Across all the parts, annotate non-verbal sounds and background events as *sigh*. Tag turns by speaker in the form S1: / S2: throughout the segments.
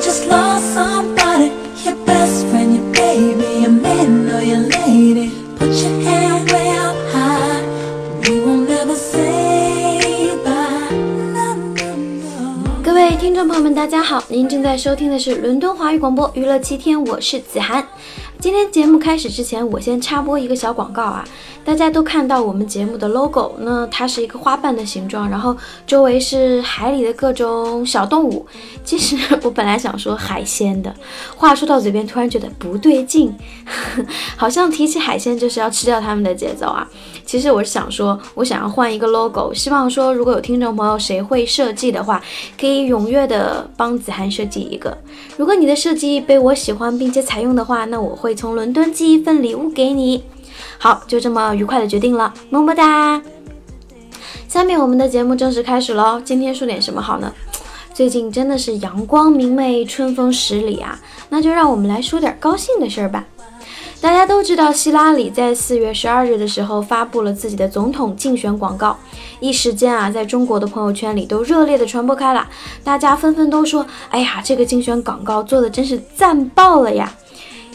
S1: just lost somebody, your best friend, your baby, your man or your lady. Put your hand way up high. We won't ever say bye. No, no, no.
S2: 各位听众朋友们，大家好，您正在收听的是伦敦华语广播娱乐七天，我是子涵。今天节目开始之前，我先插播一个小广告啊。大家都看到我们节目的 logo，那它是一个花瓣的形状，然后周围是海里的各种小动物。其实我本来想说海鲜的，话说到嘴边，突然觉得不对劲，*laughs* 好像提起海鲜就是要吃掉它们的节奏啊。其实我是想说，我想要换一个 logo，希望说如果有听众朋友谁会设计的话，可以踊跃的帮子涵设计一个。如果你的设计被我喜欢并且采用的话，那我会会从伦敦寄一份礼物给你。好，就这么愉快的决定了，么么哒。下面我们的节目正式开始喽。今天说点什么好呢？最近真的是阳光明媚，春风十里啊，那就让我们来说点高兴的事儿吧。大家都知道，希拉里在四月十二日的时候发布了自己的总统竞选广告，一时间啊，在中国的朋友圈里都热烈的传播开了，大家纷纷都说：“哎呀，这个竞选广告做的真是赞爆了呀！”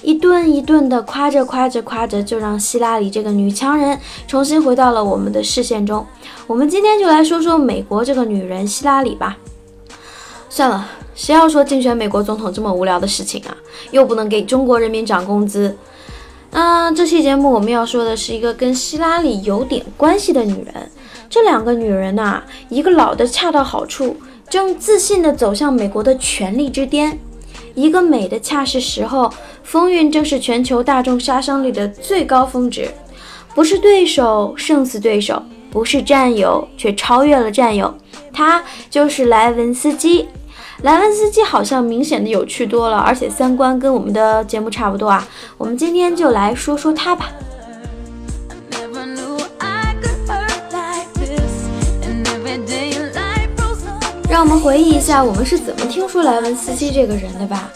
S2: 一顿一顿的夸着夸着夸着，就让希拉里这个女强人重新回到了我们的视线中。我们今天就来说说美国这个女人希拉里吧。算了，谁要说竞选美国总统这么无聊的事情啊？又不能给中国人民涨工资。嗯这期节目我们要说的是一个跟希拉里有点关系的女人。这两个女人呐、一个老的恰到好处，正自信地走向美国的权力之巅；一个美的恰是时候，风韵正是全球大众杀伤力的最高峰值。不是对手胜似对手，不是战友却超越了战友，他就是莱文斯基。莱文斯基好像明显的有趣多了，而且三观跟我们的节目差不多啊。我们今天就来说说他吧。
S1: day.
S2: 让我们回忆一下，我们是怎么听说莱文斯基这个人的吧。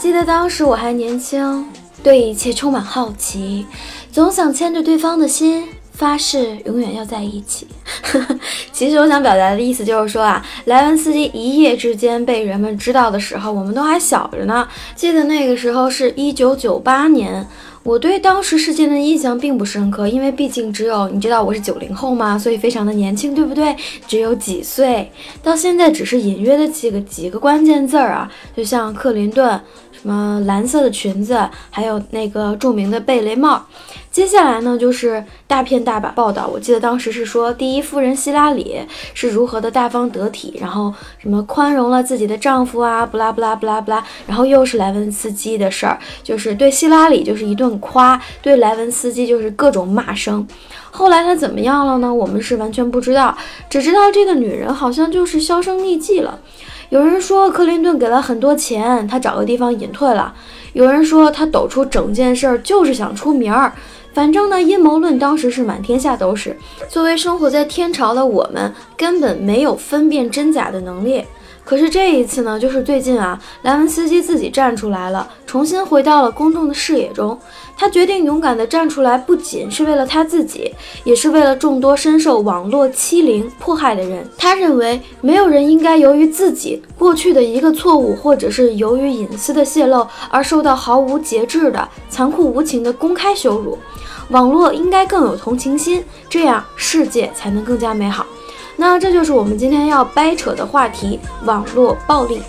S2: 记得当时我还年轻，对一切充满好奇，总想牵着对方的心，发誓永远要在一起。*laughs* 其实我想表达的意思就是说啊，莱文斯基一夜之间被人们知道的时候，我们都还小着呢。记得那个时候是一九九八年。我对当时事件的印象并不深刻，因为毕竟只有你知道我是九零后嘛，所以非常的年轻，对不对？只有几岁，到现在只是隐约的几个几个关键字儿啊，就像克林顿，什么蓝色的裙子，还有那个著名的贝雷帽。接下来呢，就是大片大把报道。我记得当时是说，第一夫人希拉里是如何的大方得体，然后什么宽容了自己的丈夫啊，不拉不拉不拉不拉。然后又是莱文斯基的事儿，就是对希拉里就是一顿夸，对莱文斯基就是各种骂声。后来他怎么样了呢？我们是完全不知道，只知道这个女人好像就是销声匿迹了。有人说克林顿给了很多钱，他找个地方隐退了；有人说他抖出整件事儿就是想出名儿。反正呢，阴谋论当时是满天下都是。作为生活在天朝的我们，根本没有分辨真假的能力。可是这一次呢，就是最近啊，莱文斯基自己站出来了，重新回到了公众的视野中。他决定勇敢地站出来，不仅是为了他自己，也是为了众多深受网络欺凌迫害的人。他认为，没有人应该由于自己过去的一个错误，或者是由于隐私的泄露而受到毫无节制的残酷无情的公开羞辱。网络应该更有同情心，这样世界才能更加美好。那这就是我们今天要掰扯的话题：网络暴力。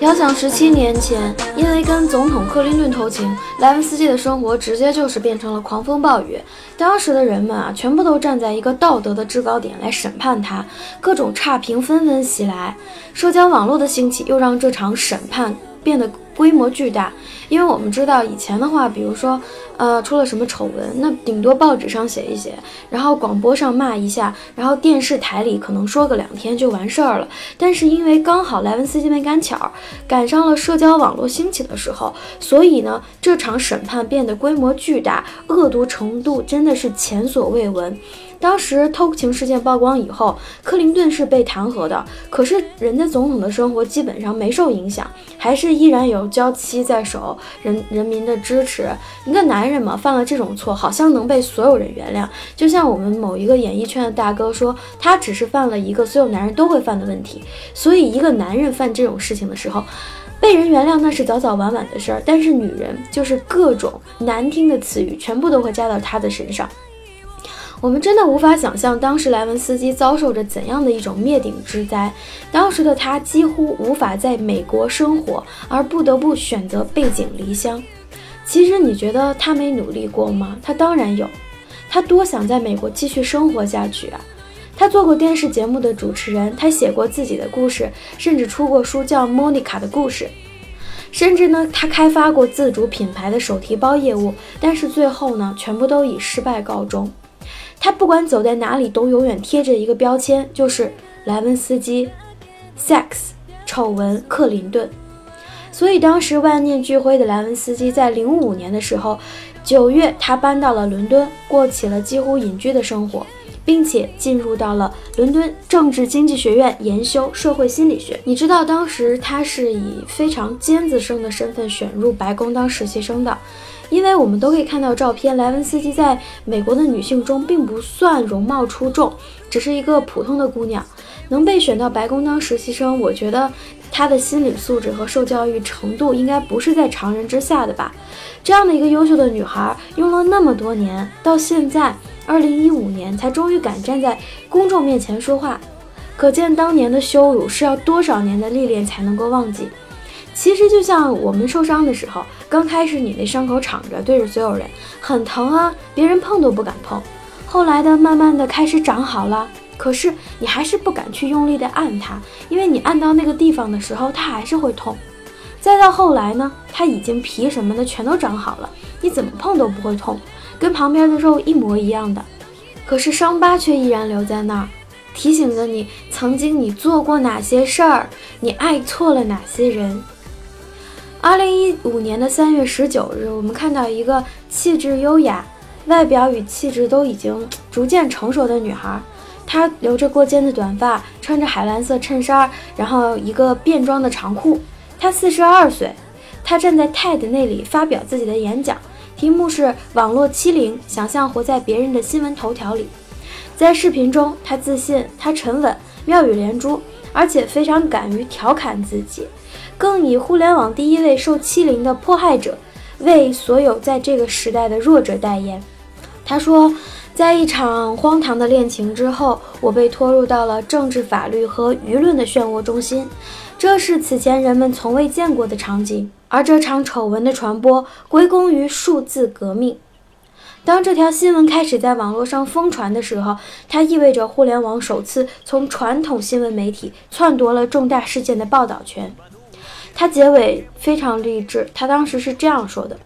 S2: 遥想十七年前，因为跟总统克林顿偷情，莱文斯基的生活直接就是变成了狂风暴雨。当时的人们啊，全部都站在一个道德的制高点来审判他，各种差评纷纷袭来。社交网络的兴起，又让这场审判变得规模巨大。因为我们知道以前的话，比如说，呃，出了什么丑闻，那顶多报纸上写一写，然后广播上骂一下，然后电视台里可能说个两天就完事儿了。但是因为刚好莱文斯基没赶巧，赶上了社交网络兴起的时候，所以呢，这场审判变得规模巨大，恶毒程度真的是前所未闻。当时偷情事件曝光以后，克林顿是被弹劾的，可是人家总统的生活基本上没受影响，还是依然有娇妻在手，人人民的支持。一个男人嘛，犯了这种错，好像能被所有人原谅。就像我们某一个演艺圈的大哥说，他只是犯了一个所有男人都会犯的问题。所以，一个男人犯这种事情的时候，被人原谅那是早早晚晚的事儿。但是女人就是各种难听的词语，全部都会加到他的身上。我们真的无法想象当时莱文斯基遭受着怎样的一种灭顶之灾。当时的他几乎无法在美国生活，而不得不选择背井离乡。其实你觉得他没努力过吗？他当然有，他多想在美国继续生活下去啊！他做过电视节目的主持人，他写过自己的故事，甚至出过书叫《莫妮卡的故事》，甚至呢，他开发过自主品牌的手提包业务，但是最后呢，全部都以失败告终。他不管走在哪里，都永远贴着一个标签，就是莱文斯基，sex 丑闻克林顿。所以当时万念俱灰的莱文斯基，在零五年的时候，九月他搬到了伦敦，过起了几乎隐居的生活，并且进入到了伦敦政治经济学院研修社会心理学。你知道当时他是以非常尖子生的身份选入白宫当实习生的。因为我们都可以看到照片，莱文斯基在美国的女性中并不算容貌出众，只是一个普通的姑娘，能被选到白宫当实习生，我觉得她的心理素质和受教育程度应该不是在常人之下的吧。这样的一个优秀的女孩，用了那么多年，到现在二零一五年才终于敢站在公众面前说话，可见当年的羞辱是要多少年的历练才能够忘记。其实就像我们受伤的时候，刚开始你那伤口敞着，对着所有人，很疼啊，别人碰都不敢碰。后来的慢慢的开始长好了，可是你还是不敢去用力的按它，因为你按到那个地方的时候，它还是会痛。再到后来呢，它已经皮什么的全都长好了，你怎么碰都不会痛，跟旁边的肉一模一样的。可是伤疤却依然留在那儿，提醒着你曾经你做过哪些事儿，你爱错了哪些人。二零一五年的三月十九日，我们看到一个气质优雅、外表与气质都已经逐渐成熟的女孩。她留着过肩的短发，穿着海蓝色衬衫，然后一个便装的长裤。她四十二岁，她站在 TED 那里发表自己的演讲，题目是“网络欺凌：想象活在别人的新闻头条里”。在视频中，她自信，她沉稳，妙语连珠，而且非常敢于调侃自己。更以互联网第一位受欺凌的迫害者，为所有在这个时代的弱者代言。他说，在一场荒唐的恋情之后，我被拖入到了政治、法律和舆论的漩涡中心，这是此前人们从未见过的场景。而这场丑闻的传播归功于数字革命。当这条新闻开始在网络上疯传的时候，它意味着互联网首次从传统新闻媒体篡夺了重大事件的报道权。他结尾非常励志，他当时是这样说的：“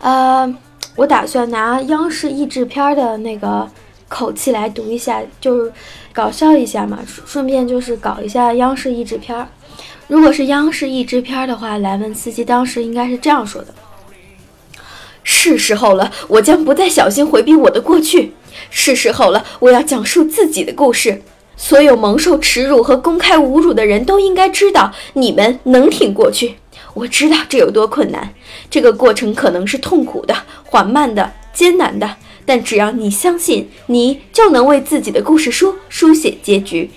S2: 呃，我打算拿央视译制片的那个口气来读一下，就是搞笑一下嘛，顺便就是搞一下央视译制片。如果是央视译制片的话，莱文斯基当时应该是这样说的：是时候了，我将不再小心回避我的过去。是时候了，我要讲述自己的故事。”所有蒙受耻辱和公开侮辱的人都应该知道，你们能挺过去。我知道这有多困难，这个过程可能是痛苦的、缓慢的、艰难的，但只要你相信，你就能为自己的故事书书写结局。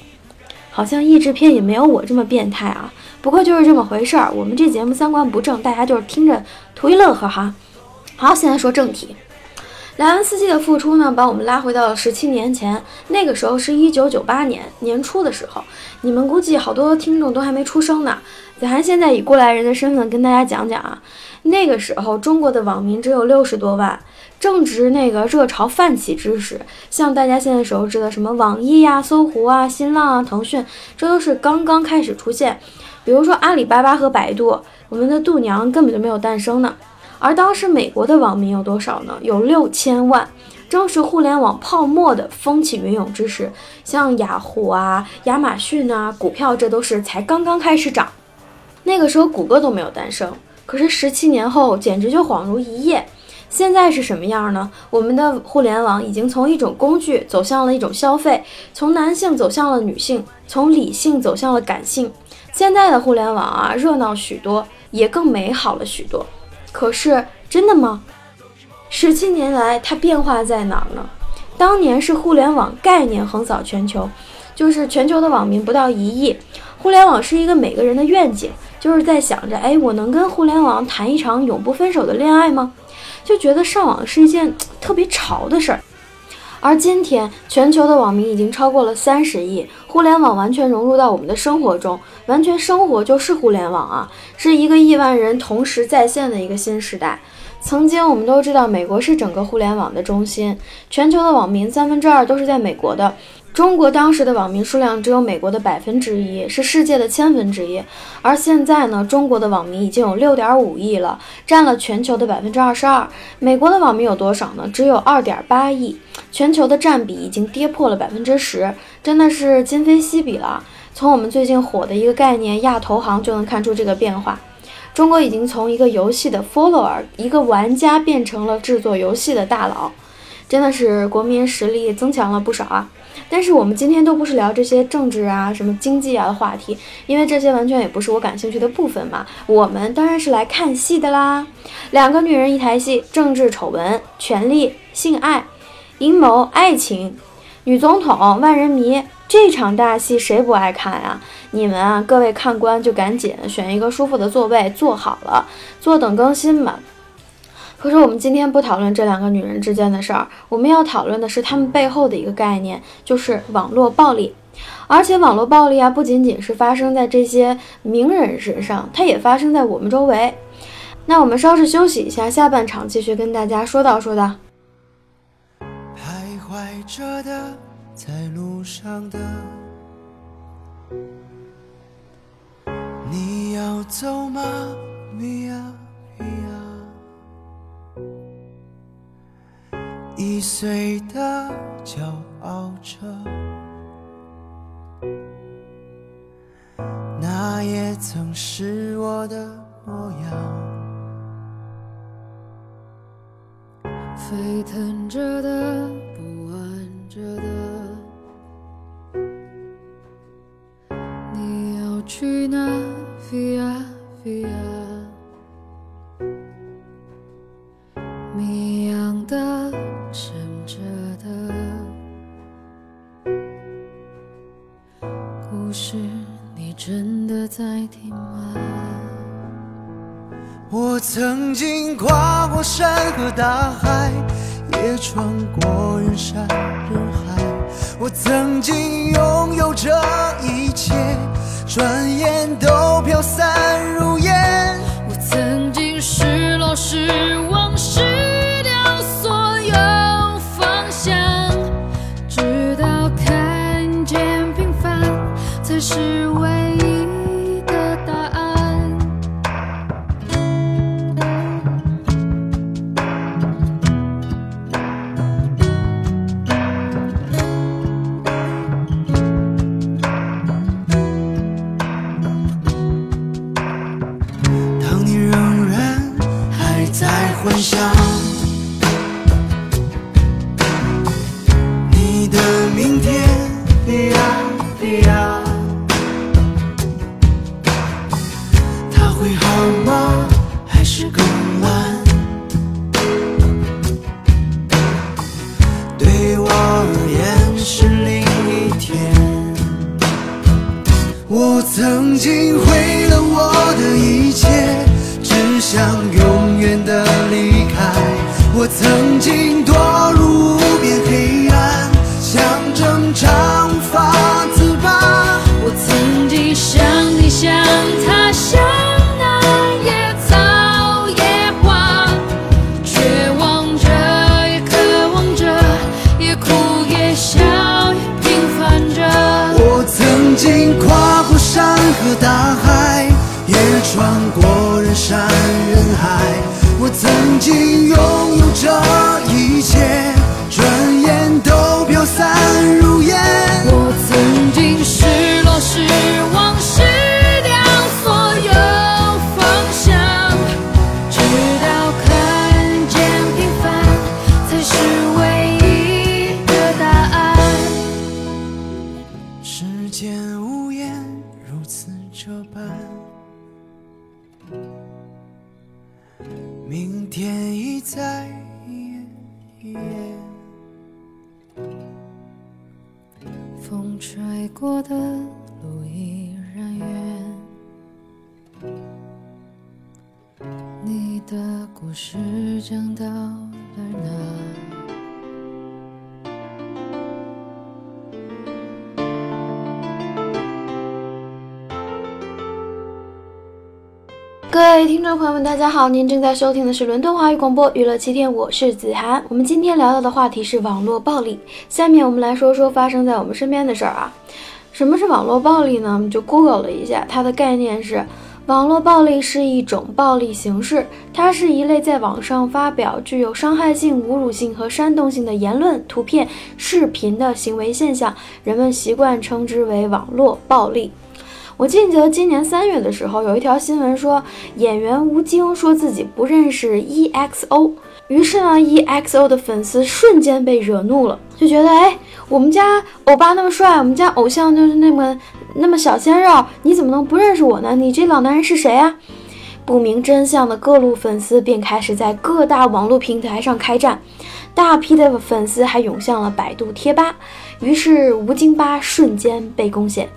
S2: 好像译制片也没有我这么变态啊，不过就是这么回事儿。我们这节目三观不正，大家就是听着图一乐呵哈。好，现在说正题。莱文斯基的复出呢，把我们拉回到了十七年前，那个时候是一九九八年年初的时候，你们估计好多听众都还没出生呢。子涵现在以过来人的身份跟大家讲讲啊，那个时候中国的网民只有六十多万，正值那个热潮泛起之时，像大家现在熟知的什么网易呀、搜狐啊、新浪啊、腾讯，这都是刚刚开始出现。比如说阿里巴巴和百度，我们的度娘根本就没有诞生呢。而当时美国的网民有多少呢？有六千万，正是互联网泡沫的风起云涌之时，像雅虎啊、亚马逊啊，股票这都是才刚刚开始涨。那个时候谷歌都没有诞生，可是十七年后，简直就恍如一夜。现在是什么样呢？我们的互联网已经从一种工具走向了一种消费，从男性走向了女性，从理性走向了感性。现在的互联网啊，热闹许多，也更美好了许多。可是，真的吗？十七年来，它变化在哪儿呢？当年是互联网概念横扫全球，就是全球的网民不到一亿。互联网是一个每个人的愿景，就是在想着，哎，我能跟互联网谈一场永不分手的恋爱吗？就觉得上网是一件特别潮的事儿。而今天，全球的网民已经超过了三十亿，互联网完全融入到我们的生活中，完全生活就是互联网啊，是一个亿万人同时在线的一个新时代。曾经我们都知道，美国是整个互联网的中心，全球的网民三分之二都是在美国的。中国当时的网民数量只有美国的百分之一，是世界的千分之一。而现在呢，中国的网民已经有六点五亿了，占了全球的百分之二十二。美国的网民有多少呢？只有二点八亿，全球的占比已经跌破了百分之十，真的是今非昔比了。从我们最近火的一个概念“亚投行”就能看出这个变化。中国已经从一个游戏的 follower，一个玩家，变成了制作游戏的大佬，真的是国民实力增强了不少啊！但是我们今天都不是聊这些政治啊、什么经济啊的话题，因为这些完全也不是我感兴趣的部分嘛。我们当然是来看戏的啦！两个女人一台戏，政治丑闻、权力、性爱、阴谋、爱情，女总统、万人迷。这场大戏谁不爱看呀？你们啊，各位看官就赶紧选一个舒服的座位坐好了，坐等更新吧。可是我们今天不讨论这两个女人之间的事儿，我们要讨论的是她们背后的一个概念，就是网络暴力。而且网络暴力啊，不仅仅是发生在这些名人身上，它也发生在我们周围。那我们稍事休息一下，下半场继续跟大家说道说道。
S3: 徘徊着的。在路上的，你要走吗？Via Via，易碎的骄傲着，那也曾是我的模
S4: 样，沸腾着的，不安着的。去哪？Via Via，谜样的，沉着的，故事你真的在听吗？
S3: 我曾经跨过山和大海，也穿过人山人海，我曾经拥有这一切。转眼都飘散如烟。
S4: 我曾经失落失望
S3: 我曾经毁了我的一切，只想永远的离开。我曾经明天已在眼前。
S4: 风吹过的
S2: 各位听众朋友们，大家好，您正在收听的是伦敦华语广播娱乐七天，我是子涵。我们今天聊到的话题是网络暴力。下面我们来说说发生在我们身边的事儿啊。什么是网络暴力呢？我们就 Google 了一下，它的概念是：网络暴力是一种暴力形式，它是一类在网上发表具有伤害性、侮辱性和煽动性的言论、图片、视频的行为现象，人们习惯称之为网络暴力。我记得今年三月的时候，有一条新闻说，演员吴京说自己不认识 EXO，于是呢，EXO 的粉丝瞬间被惹怒了，就觉得，哎，我们家欧巴那么帅，我们家偶像就是那么那么小鲜肉，你怎么能不认识我呢？你这老男人是谁啊？不明真相的各路粉丝便开始在各大网络平台上开战，大批的粉丝还涌向了百度贴吧，于是吴京吧瞬间被攻陷。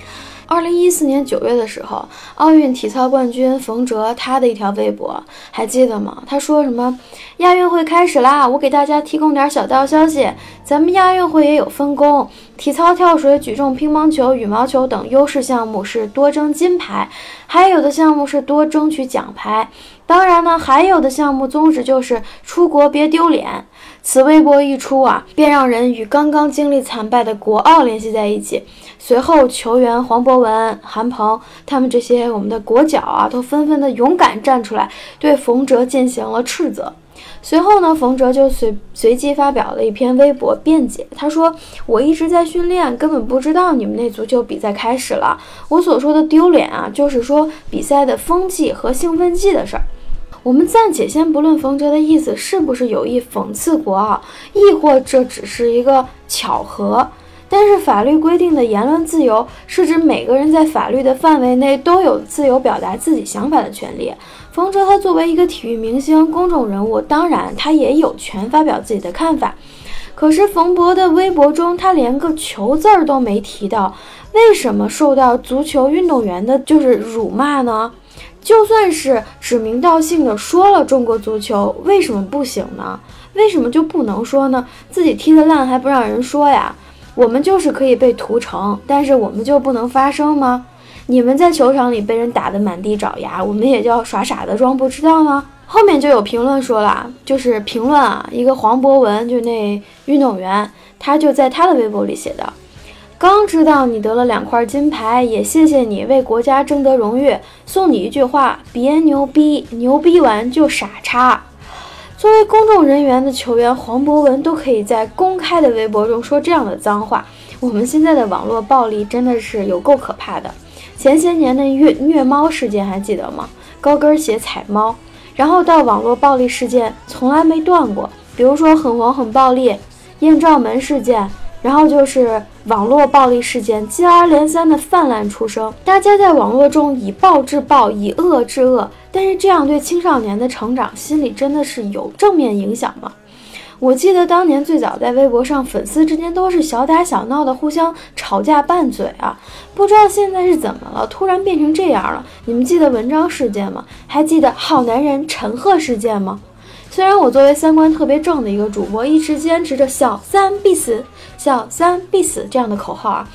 S2: 二零一四年九月的时候，奥运体操冠军冯喆他的一条微博还记得吗？他说什么？亚运会开始啦！我给大家提供点小道消息，咱们亚运会也有分工，体操、跳水、举重、乒乓球、羽毛球等优势项目是多争金牌，还有的项目是多争取奖牌。当然呢，还有的项目宗旨就是出国别丢脸。此微博一出啊，便让人与刚刚经历惨败的国奥联系在一起。随后，球员黄博文、韩鹏他们这些我们的国脚啊，都纷纷的勇敢站出来，对冯喆进行了斥责。随后呢，冯喆就随随即发表了一篇微博辩解，他说：“我一直在训练，根本不知道你们那足球比赛开始了。我所说的丢脸啊，就是说比赛的风气和兴奋剂的事儿。”我们暂且先不论冯喆的意思是不是有意讽刺国奥，亦或这只是一个巧合。但是法律规定的言论自由是指每个人在法律的范围内都有自由表达自己想法的权利。冯喆他作为一个体育明星、公众人物，当然他也有权发表自己的看法。可是冯博的微博中，他连个球字儿都没提到，为什么受到足球运动员的就是辱骂呢？就算是指名道姓的说了中国足球，为什么不行呢？为什么就不能说呢？自己踢得烂还不让人说呀？我们就是可以被屠城，但是我们就不能发声吗？你们在球场里被人打得满地找牙，我们也就要耍傻的装不知道吗？后面就有评论说了，就是评论啊，一个黄博文，就那运动员，他就在他的微博里写的。刚知道你得了两块金牌，也谢谢你为国家争得荣誉。送你一句话：别牛逼，牛逼完就傻叉。作为公众人员的球员黄博文都可以在公开的微博中说这样的脏话，我们现在的网络暴力真的是有够可怕的。前些年的虐虐猫事件还记得吗？高跟鞋踩猫，然后到网络暴力事件从来没断过，比如说很黄很暴力，艳照门事件。然后就是网络暴力事件接二连三的泛滥出生，大家在网络中以暴制暴，以恶制恶，但是这样对青少年的成长心理真的是有正面影响吗？我记得当年最早在微博上，粉丝之间都是小打小闹的，互相吵架拌嘴啊，不知道现在是怎么了，突然变成这样了。你们记得文章事件吗？还记得好男人陈赫事件吗？虽然我作为三观特别正的一个主播，一直坚持着小三必死。小三必死这样的口号啊，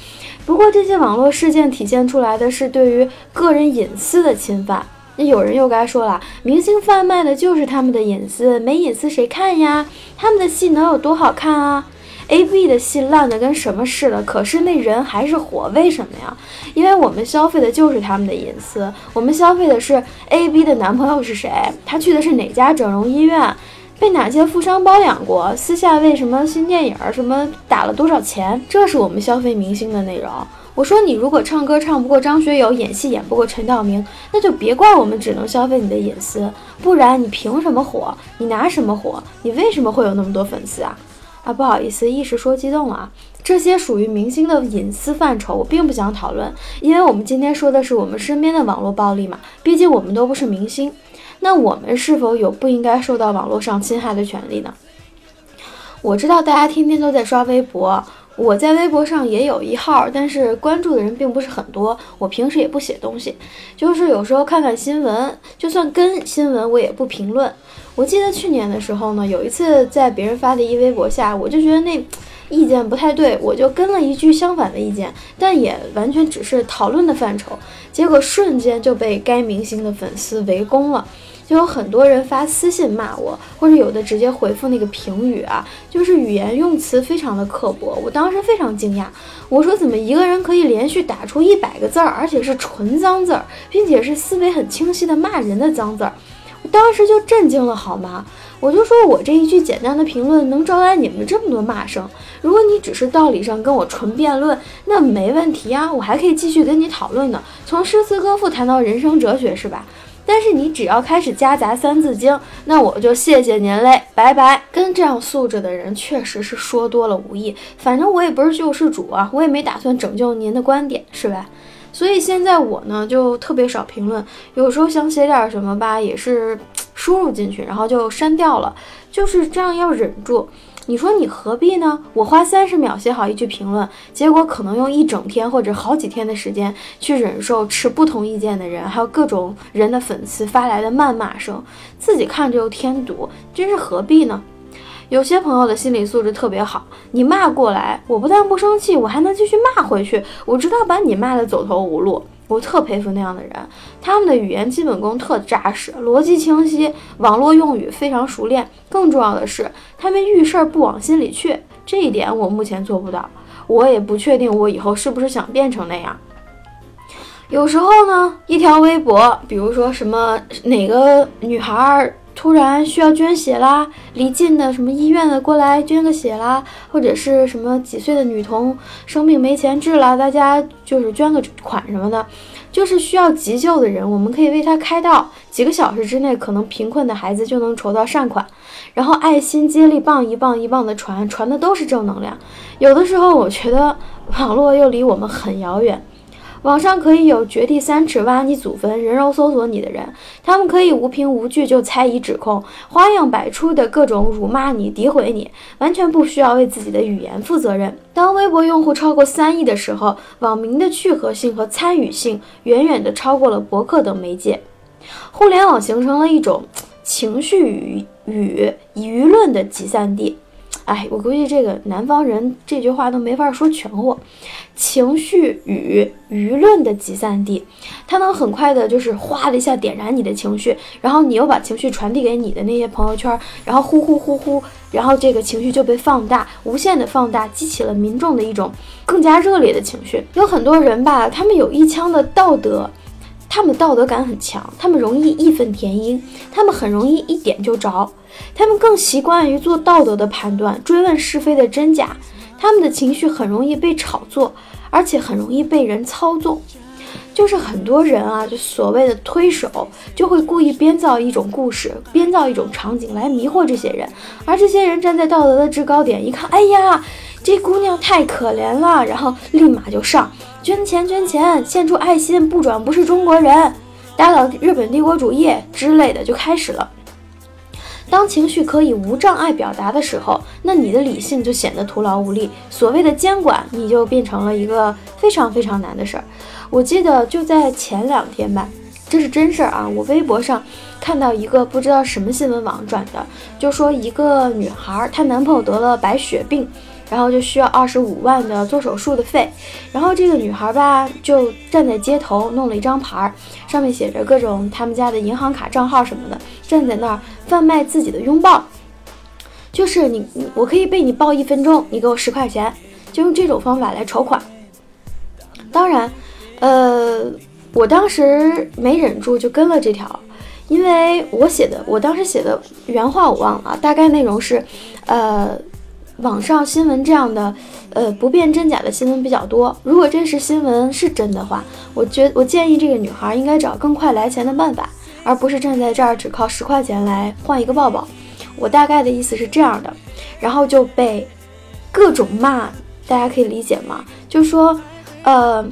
S2: 不过这些网络事件体现出来的是对于个人隐私的侵犯。那有人又该说了，明星贩卖的就是他们的隐私，没隐私谁看呀？他们的戏能有多好看啊？A B 的戏烂的跟什么似的，可是那人还是火，为什么呀？因为我们消费的就是他们的隐私，我们消费的是 A B 的男朋友是谁，他去的是哪家整容医院。被哪些富商包养过？私下为什么新电影什么打了多少钱？这是我们消费明星的内容。我说你如果唱歌唱不过张学友，演戏演不过陈道明，那就别怪我们只能消费你的隐私。不然你凭什么火？你拿什么火？你为什么会有那么多粉丝啊？啊，不好意思，一时说激动了啊。这些属于明星的隐私范畴，我并不想讨论，因为我们今天说的是我们身边的网络暴力嘛，毕竟我们都不是明星。那我们是否有不应该受到网络上侵害的权利呢？我知道大家天天都在刷微博，我在微博上也有一号，但是关注的人并不是很多。我平时也不写东西，就是有时候看看新闻，就算跟新闻我也不评论。我记得去年的时候呢，有一次在别人发的一微博下，我就觉得那意见不太对，我就跟了一句相反的意见，但也完全只是讨论的范畴，结果瞬间就被该明星的粉丝围攻了。就有很多人发私信骂我，或者有的直接回复那个评语啊，就是语言用词非常的刻薄。我当时非常惊讶，我说怎么一个人可以连续打出一百个字儿，而且是纯脏字儿，并且是思维很清晰的骂人的脏字儿，当时就震惊了，好吗？我就说我这一句简单的评论能招来你们这么多骂声。如果你只是道理上跟我纯辩论，那没问题啊，我还可以继续跟你讨论呢，从诗词歌赋谈到人生哲学，是吧？但是你只要开始夹杂《三字经》，那我就谢谢您嘞，拜拜。跟这样素质的人确实是说多了无益，反正我也不是救世主啊，我也没打算拯救您的观点，是吧？所以现在我呢就特别少评论，有时候想写点什么吧，也是 *tsk* 输入进去，然后就删掉了，就是这样要忍住。你说你何必呢？我花三十秒写好一句评论，结果可能用一整天或者好几天的时间去忍受持不同意见的人，还有各种人的粉丝发来的谩骂声，自己看着又添堵，真是何必呢？有些朋友的心理素质特别好，你骂过来，我不但不生气，我还能继续骂回去，我知道把你骂得走投无路。我特佩服那样的人，他们的语言基本功特扎实，逻辑清晰，网络用语非常熟练。更重要的是，他们遇事儿不往心里去，这一点我目前做不到。我也不确定我以后是不是想变成那样。有时候呢，一条微博，比如说什么哪个女孩儿。突然需要捐血啦，离近的什么医院的过来捐个血啦，或者是什么几岁的女童生病没钱治了，大家就是捐个款什么的，就是需要急救的人，我们可以为他开道，几个小时之内，可能贫困的孩子就能筹到善款，然后爱心接力棒一棒一棒的传，传的都是正能量。有的时候我觉得网络又离我们很遥远。网上可以有掘地三尺挖你祖坟、人肉搜索你的人，他们可以无凭无据就猜疑指控，花样百出的各种辱骂你、诋毁你，完全不需要为自己的语言负责任。当微博用户超过三亿的时候，网民的聚合性和参与性远远的超过了博客等媒介。互联网形成了一种情绪与与舆论的集散地。哎，我估计这个南方人这句话都没法说全乎。情绪与舆论的集散地，它能很快的，就是哗的一下点燃你的情绪，然后你又把情绪传递给你的那些朋友圈，然后呼呼呼呼，然后这个情绪就被放大，无限的放大，激起了民众的一种更加热烈的情绪。有很多人吧，他们有一腔的道德，他们道德感很强，他们容易义愤填膺，他们很容易一点就着。他们更习惯于做道德的判断，追问是非的真假。他们的情绪很容易被炒作，而且很容易被人操纵。就是很多人啊，就所谓的推手，就会故意编造一种故事，编造一种场景来迷惑这些人。而这些人站在道德的制高点，一看，哎呀，这姑娘太可怜了，然后立马就上捐钱，捐钱，献出爱心，不转不是中国人，打倒日本帝国主义之类的，就开始了。当情绪可以无障碍表达的时候，那你的理性就显得徒劳无力。所谓的监管，你就变成了一个非常非常难的事儿。我记得就在前两天吧，这是真事儿啊！我微博上看到一个不知道什么新闻网转的，就说一个女孩她男朋友得了白血病。然后就需要二十五万的做手术的费，然后这个女孩吧就站在街头弄了一张牌，上面写着各种他们家的银行卡账号什么的，站在那儿贩卖自己的拥抱，就是你我可以被你抱一分钟，你给我十块钱，就用这种方法来筹款。当然，呃，我当时没忍住就跟了这条，因为我写的我当时写的原话我忘了，大概内容是，呃。网上新闻这样的，呃，不辨真假的新闻比较多。如果真实新闻是真的话，我觉我建议这个女孩应该找更快来钱的办法，而不是站在这儿只靠十块钱来换一个抱抱。我大概的意思是这样的，然后就被各种骂，大家可以理解吗？就是说，呃，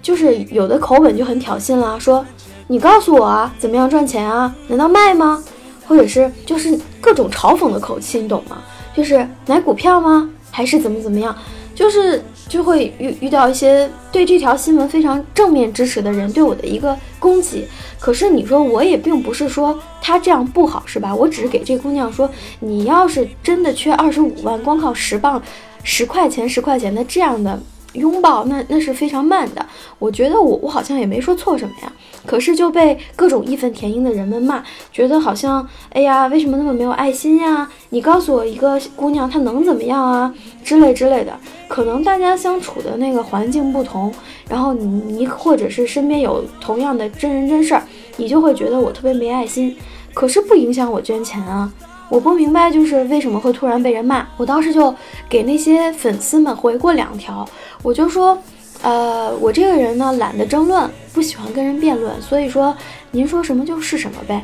S2: 就是有的口吻就很挑衅啦，说你告诉我啊，怎么样赚钱啊？难道卖吗？或者是就是各种嘲讽的口气，你懂吗？就是买股票吗？还是怎么怎么样？就是就会遇遇到一些对这条新闻非常正面支持的人对我的一个攻击。可是你说我也并不是说他这样不好，是吧？我只是给这姑娘说，你要是真的缺二十五万，光靠十磅、十块钱、十块钱的这样的拥抱，那那是非常慢的。我觉得我我好像也没说错什么呀。可是就被各种义愤填膺的人们骂，觉得好像，哎呀，为什么那么没有爱心呀？你告诉我一个姑娘她能怎么样啊？之类之类的。可能大家相处的那个环境不同，然后你你或者是身边有同样的真人真事儿，你就会觉得我特别没爱心。可是不影响我捐钱啊！我不明白就是为什么会突然被人骂。我当时就给那些粉丝们回过两条，我就说。呃，我这个人呢，懒得争论，不喜欢跟人辩论，所以说您说什么就是什么呗，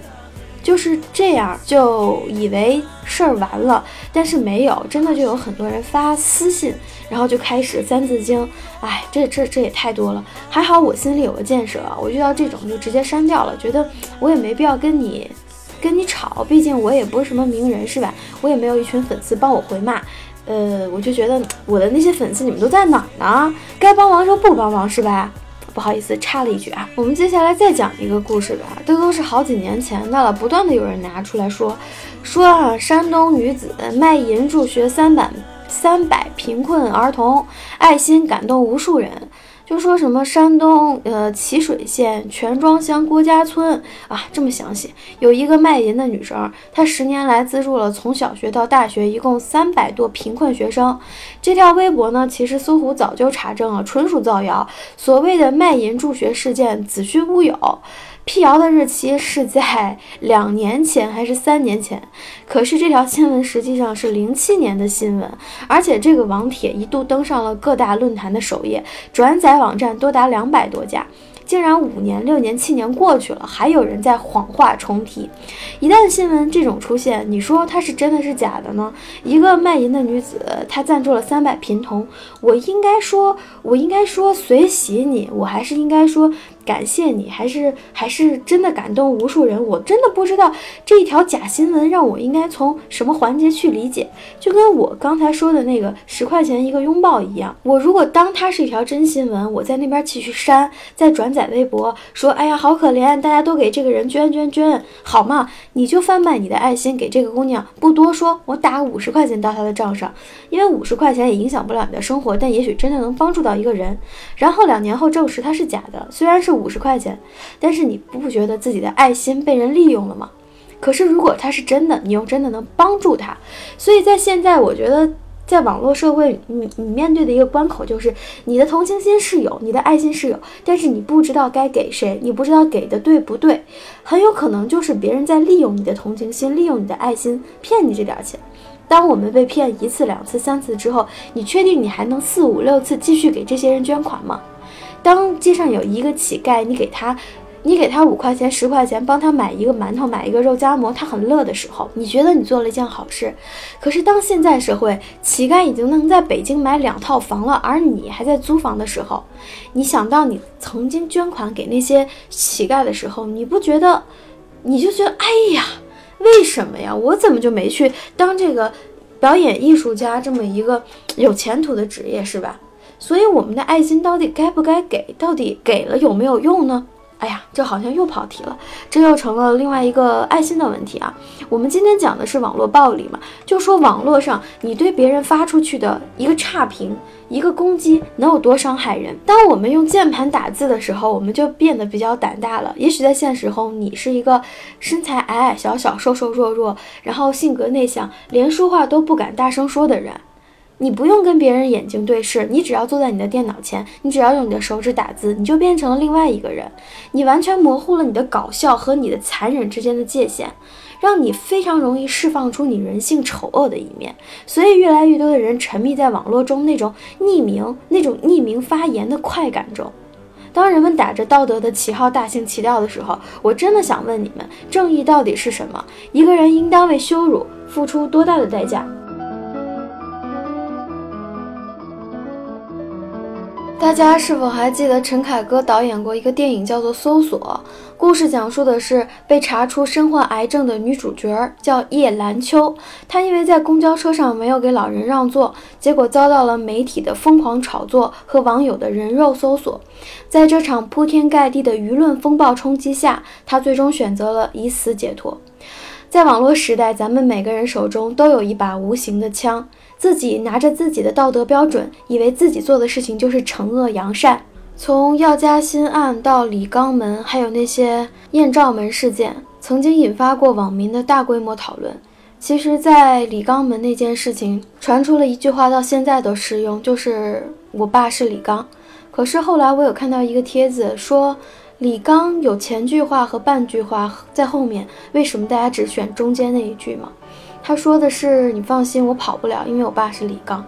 S2: 就是这样，就以为事儿完了，但是没有，真的就有很多人发私信，然后就开始三字经，哎，这这这也太多了，还好我心里有个建设，我遇到这种就直接删掉了，觉得我也没必要跟你跟你吵，毕竟我也不是什么名人是吧？我也没有一群粉丝帮我回骂。呃，我就觉得我的那些粉丝你们都在哪呢？该帮忙时候不帮忙是吧？不好意思，插了一句啊。我们接下来再讲一个故事吧，这都是好几年前的了，不断的有人拿出来说，说啊，山东女子卖淫助学三百三百贫困儿童，爱心感动无数人。就说什么山东呃沂水县泉庄乡郭家村啊，这么详细，有一个卖淫的女生，她十年来资助了从小学到大学一共三百多贫困学生。这条微博呢，其实搜狐早就查证了，纯属造谣。所谓的卖淫助学事件子虚乌有。辟谣的日期是在两年前还是三年前？可是这条新闻实际上是零七年的新闻，而且这个网帖一度登上了各大论坛的首页，转载网站多达两百多家。竟然五年、六年、七年过去了，还有人在谎话重提。一旦新闻这种出现，你说它是真的是假的呢？一个卖淫的女子，她赞助了三百贫童，我应该说，我应该说随喜你，我还是应该说。感谢你，还是还是真的感动无数人。我真的不知道这一条假新闻让我应该从什么环节去理解，就跟我刚才说的那个十块钱一个拥抱一样。我如果当它是一条真新闻，我在那边继续删，再转载微博说，哎呀好可怜，大家都给这个人捐捐捐，好吗？你就贩卖你的爱心给这个姑娘，不多说，我打五十块钱到她的账上，因为五十块钱也影响不了你的生活，但也许真的能帮助到一个人。然后两年后证实它是假的，虽然是。五十块钱，但是你不觉得自己的爱心被人利用了吗？可是如果他是真的，你又真的能帮助他。所以在现在，我觉得在网络社会，你你面对的一个关口就是你的同情心是有，你的爱心是有，但是你不知道该给谁，你不知道给的对不对，很有可能就是别人在利用你的同情心，利用你的爱心骗你这点钱。当我们被骗一次、两次、三次之后，你确定你还能四五六次继续给这些人捐款吗？当街上有一个乞丐，你给他，你给他五块钱、十块钱，帮他买一个馒头、买一个肉夹馍，他很乐的时候，你觉得你做了一件好事。可是当现在社会乞丐已经能在北京买两套房了，而你还在租房的时候，你想到你曾经捐款给那些乞丐的时候，你不觉得，你就觉得，哎呀，为什么呀？我怎么就没去当这个表演艺术家这么一个有前途的职业，是吧？所以我们的爱心到底该不该给？到底给了有没有用呢？哎呀，这好像又跑题了，这又成了另外一个爱心的问题啊。我们今天讲的是网络暴力嘛，就说网络上你对别人发出去的一个差评、一个攻击，能有多伤害人？当我们用键盘打字的时候，我们就变得比较胆大了。也许在现实中，你是一个身材矮矮小小、瘦瘦弱弱，然后性格内向，连说话都不敢大声说的人。你不用跟别人眼睛对视，你只要坐在你的电脑前，你只要用你的手指打字，你就变成了另外一个人。你完全模糊了你的搞笑和你的残忍之间的界限，让你非常容易释放出你人性丑恶的一面。所以，越来越多的人沉迷在网络中那种匿名、那种匿名发言的快感中。当人们打着道德的旗号大行其道的时候，我真的想问你们：正义到底是什么？一个人应当为羞辱付出多大的代价？大家是否还记得陈凯歌导演过一个电影叫做《搜索》？故事讲述的是被查出身患癌症的女主角叫叶兰秋，她因为在公交车上没有给老人让座，结果遭到了媒体的疯狂炒作和网友的人肉搜索。在这场铺天盖地的舆论风暴冲击下，她最终选择了以死解脱。在网络时代，咱们每个人手中都有一把无形的枪。自己拿着自己的道德标准，以为自己做的事情就是惩恶扬善。从药家鑫案到李刚门，还有那些艳照门事件，曾经引发过网民的大规模讨论。其实，在李刚门那件事情传出了一句话，到现在都适用，就是“我爸是李刚”。可是后来我有看到一个帖子说，李刚有前句话和半句话在后面，为什么大家只选中间那一句吗？他说的是：“你放心，我跑不了，因为我爸是李刚。”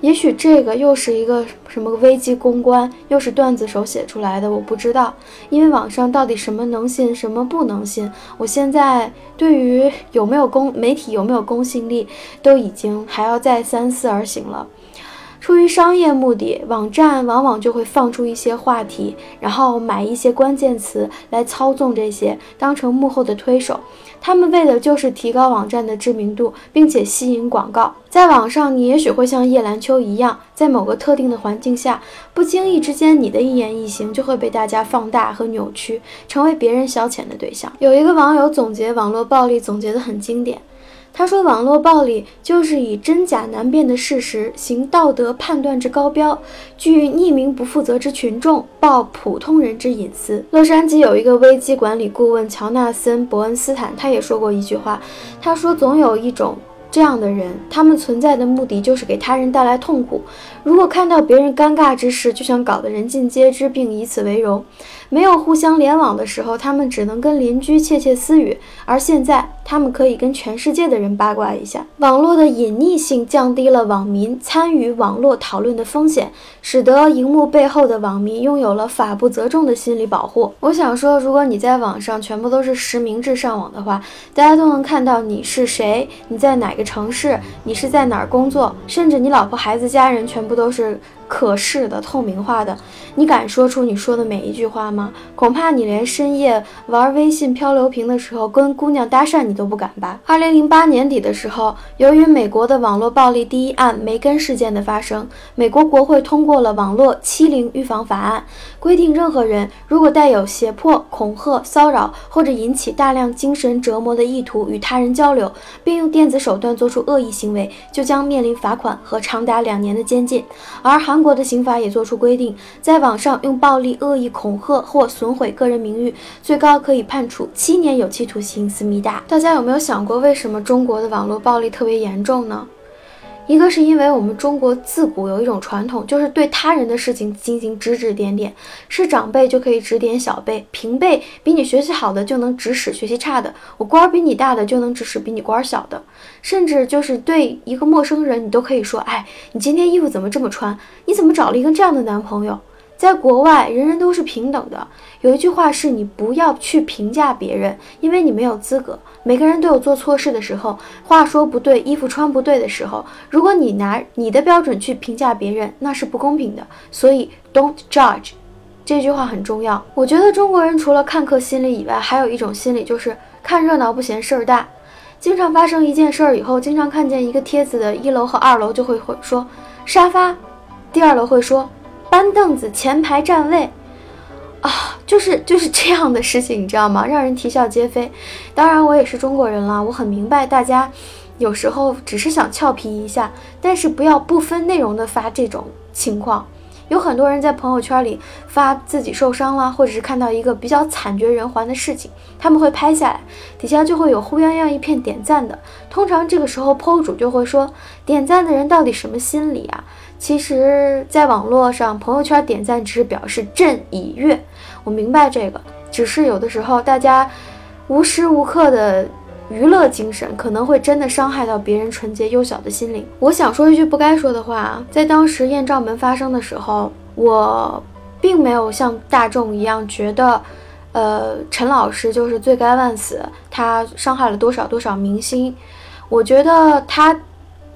S2: 也许这个又是一个什么危机公关，又是段子手写出来的，我不知道。因为网上到底什么能信，什么不能信，我现在对于有没有公媒体有没有公信力，都已经还要再三思而行了。出于商业目的，网站往往就会放出一些话题，然后买一些关键词来操纵这些，当成幕后的推手。他们为的就是提高网站的知名度，并且吸引广告。在网上，你也许会像叶兰秋一样，在某个特定的环境下，不经意之间，你的一言一行就会被大家放大和扭曲，成为别人消遣的对象。有一个网友总结网络暴力，总结得很经典。他说：“网络暴力就是以真假难辨的事实行道德判断之高标，据匿名不负责之群众报普通人之隐私。”洛杉矶有一个危机管理顾问乔纳森·伯恩斯坦，他也说过一句话，他说：“总有一种。”这样的人，他们存在的目的就是给他人带来痛苦。如果看到别人尴尬之事，就想搞得人尽皆知，并以此为荣。没有互相联网的时候，他们只能跟邻居窃窃私语；而现在，他们可以跟全世界的人八卦一下。网络的隐匿性降低了网民参与网络讨论的风险，使得荧幕背后的网民拥有了法不责众的心理保护。我想说，如果你在网上全部都是实名制上网的话，大家都能看到你是谁，你在哪。个城市，你是在哪儿工作？甚至你老婆、孩子、家人全部都是。可视的、透明化的，你敢说出你说的每一句话吗？恐怕你连深夜玩微信漂流瓶的时候跟姑娘搭讪你都不敢吧。二零零八年底的时候，由于美国的网络暴力第一案梅根事件的发生，美国国会通过了《网络欺凌预防法案》，规定任何人如果带有胁迫、恐吓、骚扰或者引起大量精神折磨的意图与他人交流，并用电子手段做出恶意行为，就将面临罚款和长达两年的监禁。而韩。中国的刑法也作出规定，在网上用暴力、恶意恐吓或损毁个人名誉，最高可以判处七年有期徒刑、思密达。大家有没有想过，为什么中国的网络暴力特别严重呢？一个是因为我们中国自古有一种传统，就是对他人的事情进行指指点点，是长辈就可以指点小辈，平辈比你学习好的就能指使学习差的，我官儿比你大的就能指使比你官儿小的，甚至就是对一个陌生人，你都可以说，哎，你今天衣服怎么这么穿？你怎么找了一个这样的男朋友？在国外，人人都是平等的。有一句话是：你不要去评价别人，因为你没有资格。每个人都有做错事的时候，话说不对，衣服穿不对的时候。如果你拿你的标准去评价别人，那是不公平的。所以，don't judge，这句话很重要。我觉得中国人除了看客心理以外，还有一种心理就是看热闹不嫌事儿大。经常发生一件事儿以后，经常看见一个帖子的一楼和二楼就会会说沙发，第二楼会说。搬凳子，前排占位，啊，就是就是这样的事情，你知道吗？*laughs* 让人啼笑皆非。当然，我也是中国人了，我很明白大家有时候只是想俏皮一下，但是不要不分内容的发这种情况。有很多人在朋友圈里发自己受伤了，或者是看到一个比较惨绝人寰的事情，他们会拍下来，底下就会有呼泱泱一片点赞的。通常这个时候，PO 主就会说，点赞的人到底什么心理啊？其实，在网络上，朋友圈点赞只是表示朕已阅。我明白这个，只是有的时候大家无时无刻的娱乐精神，可能会真的伤害到别人纯洁幼小的心灵。我想说一句不该说的话，在当时艳照门发生的时候，我并没有像大众一样觉得，呃，陈老师就是罪该万死，他伤害了多少多少明星。我觉得他。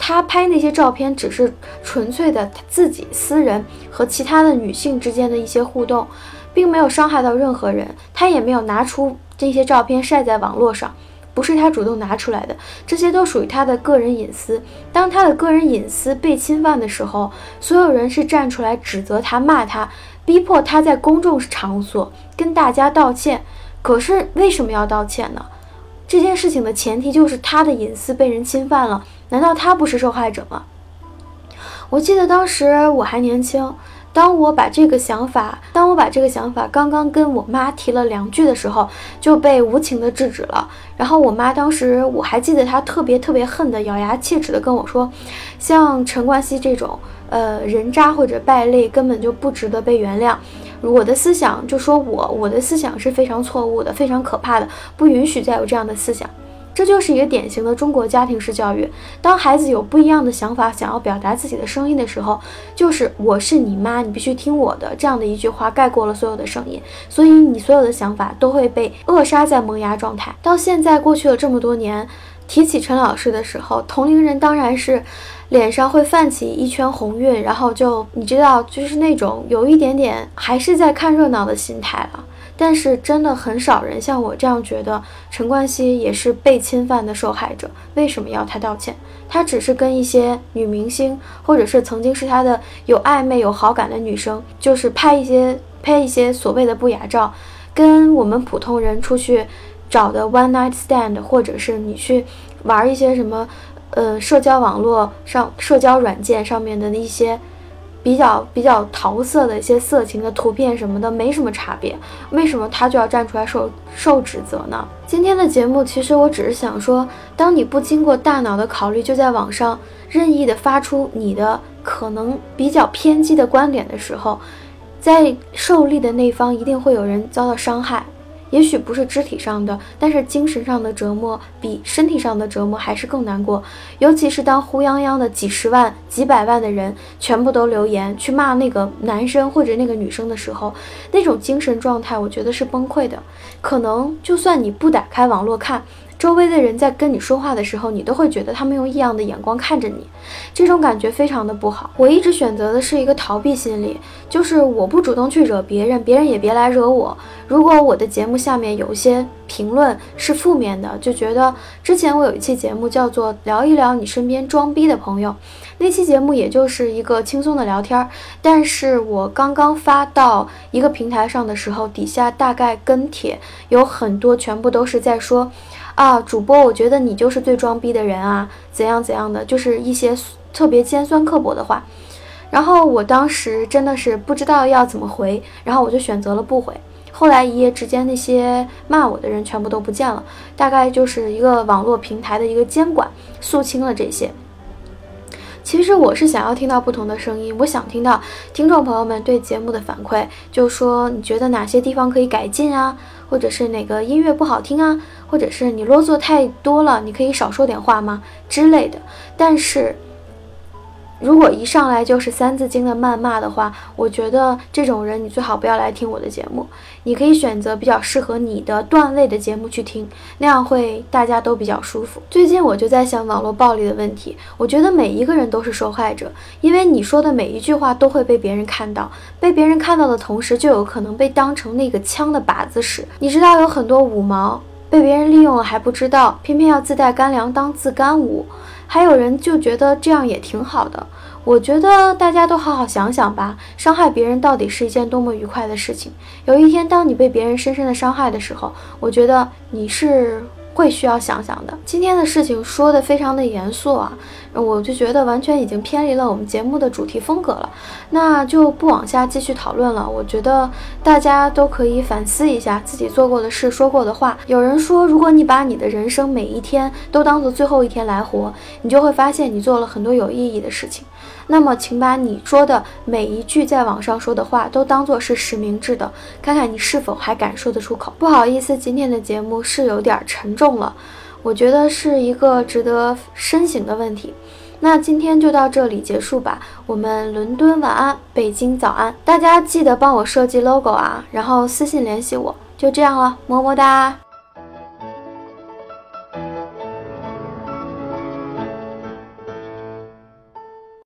S2: 他拍那些照片只是纯粹的他自己私人和其他的女性之间的一些互动，并没有伤害到任何人，他也没有拿出这些照片晒在网络上。不是他主动拿出来的，这些都属于他的个人隐私。当他的个人隐私被侵犯的时候，所有人是站出来指责他、骂他，逼迫他在公众场所跟大家道歉。可是为什么要道歉呢？这件事情的前提就是他的隐私被人侵犯了，难道他不是受害者吗？我记得当时我还年轻。当我把这个想法，当我把这个想法刚刚跟我妈提了两句的时候，就被无情的制止了。然后我妈当时我还记得，她特别特别恨的，咬牙切齿的跟我说，像陈冠希这种，呃，人渣或者败类根本就不值得被原谅。我的思想就说我，我的思想是非常错误的，非常可怕的，不允许再有这样的思想。这就是一个典型的中国家庭式教育。当孩子有不一样的想法，想要表达自己的声音的时候，就是“我是你妈，你必须听我的”这样的一句话盖过了所有的声音，所以你所有的想法都会被扼杀在萌芽状态。到现在过去了这么多年，提起陈老师的时候，同龄人当然是脸上会泛起一圈红晕，然后就你知道，就是那种有一点点还是在看热闹的心态了。但是真的很少人像我这样觉得，陈冠希也是被侵犯的受害者。为什么要他道歉？他只是跟一些女明星，或者是曾经是他的有暧昧、有好感的女生，就是拍一些拍一些所谓的不雅照，跟我们普通人出去找的 one night stand，或者是你去玩一些什么，呃，社交网络上、社交软件上面的一些。比较比较桃色的一些色情的图片什么的没什么差别，为什么他就要站出来受受指责呢？今天的节目其实我只是想说，当你不经过大脑的考虑就在网上任意的发出你的可能比较偏激的观点的时候，在受力的那方一定会有人遭到伤害。也许不是肢体上的，但是精神上的折磨比身体上的折磨还是更难过。尤其是当呼泱泱的几十万、几百万的人全部都留言去骂那个男生或者那个女生的时候，那种精神状态，我觉得是崩溃的。可能就算你不打开网络看。周围的人在跟你说话的时候，你都会觉得他们用异样的眼光看着你，这种感觉非常的不好。我一直选择的是一个逃避心理，就是我不主动去惹别人，别人也别来惹我。如果我的节目下面有一些评论是负面的，就觉得之前我有一期节目叫做聊一聊你身边装逼的朋友，那期节目也就是一个轻松的聊天儿，但是我刚刚发到一个平台上的时候，底下大概跟帖有很多，全部都是在说。啊，主播，我觉得你就是最装逼的人啊，怎样怎样的，就是一些特别尖酸刻薄的话。然后我当时真的是不知道要怎么回，然后我就选择了不回。后来一夜之间，那些骂我的人全部都不见了，大概就是一个网络平台的一个监管肃清了这些。其实我是想要听到不同的声音，我想听到听众朋友们对节目的反馈，就说你觉得哪些地方可以改进啊？或者是哪个音乐不好听啊，或者是你啰嗦太多了，你可以少说点话吗之类的。但是。如果一上来就是三字经的谩骂的话，我觉得这种人你最好不要来听我的节目。你可以选择比较适合你的段位的节目去听，那样会大家都比较舒服。最近我就在想网络暴力的问题，我觉得每一个人都是受害者，因为你说的每一句话都会被别人看到，被别人看到的同时，就有可能被当成那个枪的靶子使。你知道有很多五毛被别人利用了还不知道，偏偏要自带干粮当自干五。还有人就觉得这样也挺好的，我觉得大家都好好想想吧，伤害别人到底是一件多么愉快的事情。有一天，当你被别人深深的伤害的时候，我觉得你是。会需要想想的。今天的事情说的非常的严肃啊，我就觉得完全已经偏离了我们节目的主题风格了，那就不往下继续讨论了。我觉得大家都可以反思一下自己做过的事、说过的话。有人说，如果你把你的人生每一天都当做最后一天来活，你就会发现你做了很多有意义的事情。那么，请把你说的每一句在网上说的话都当做是实名制的，看看你是否还敢说得出口。不好意思，今天的节目是有点沉重了，我觉得是一个值得深省的问题。那今天就到这里结束吧，我们伦敦晚安，北京早安，大家记得帮我设计 logo 啊，然后私信联系我，就这样了，么么哒。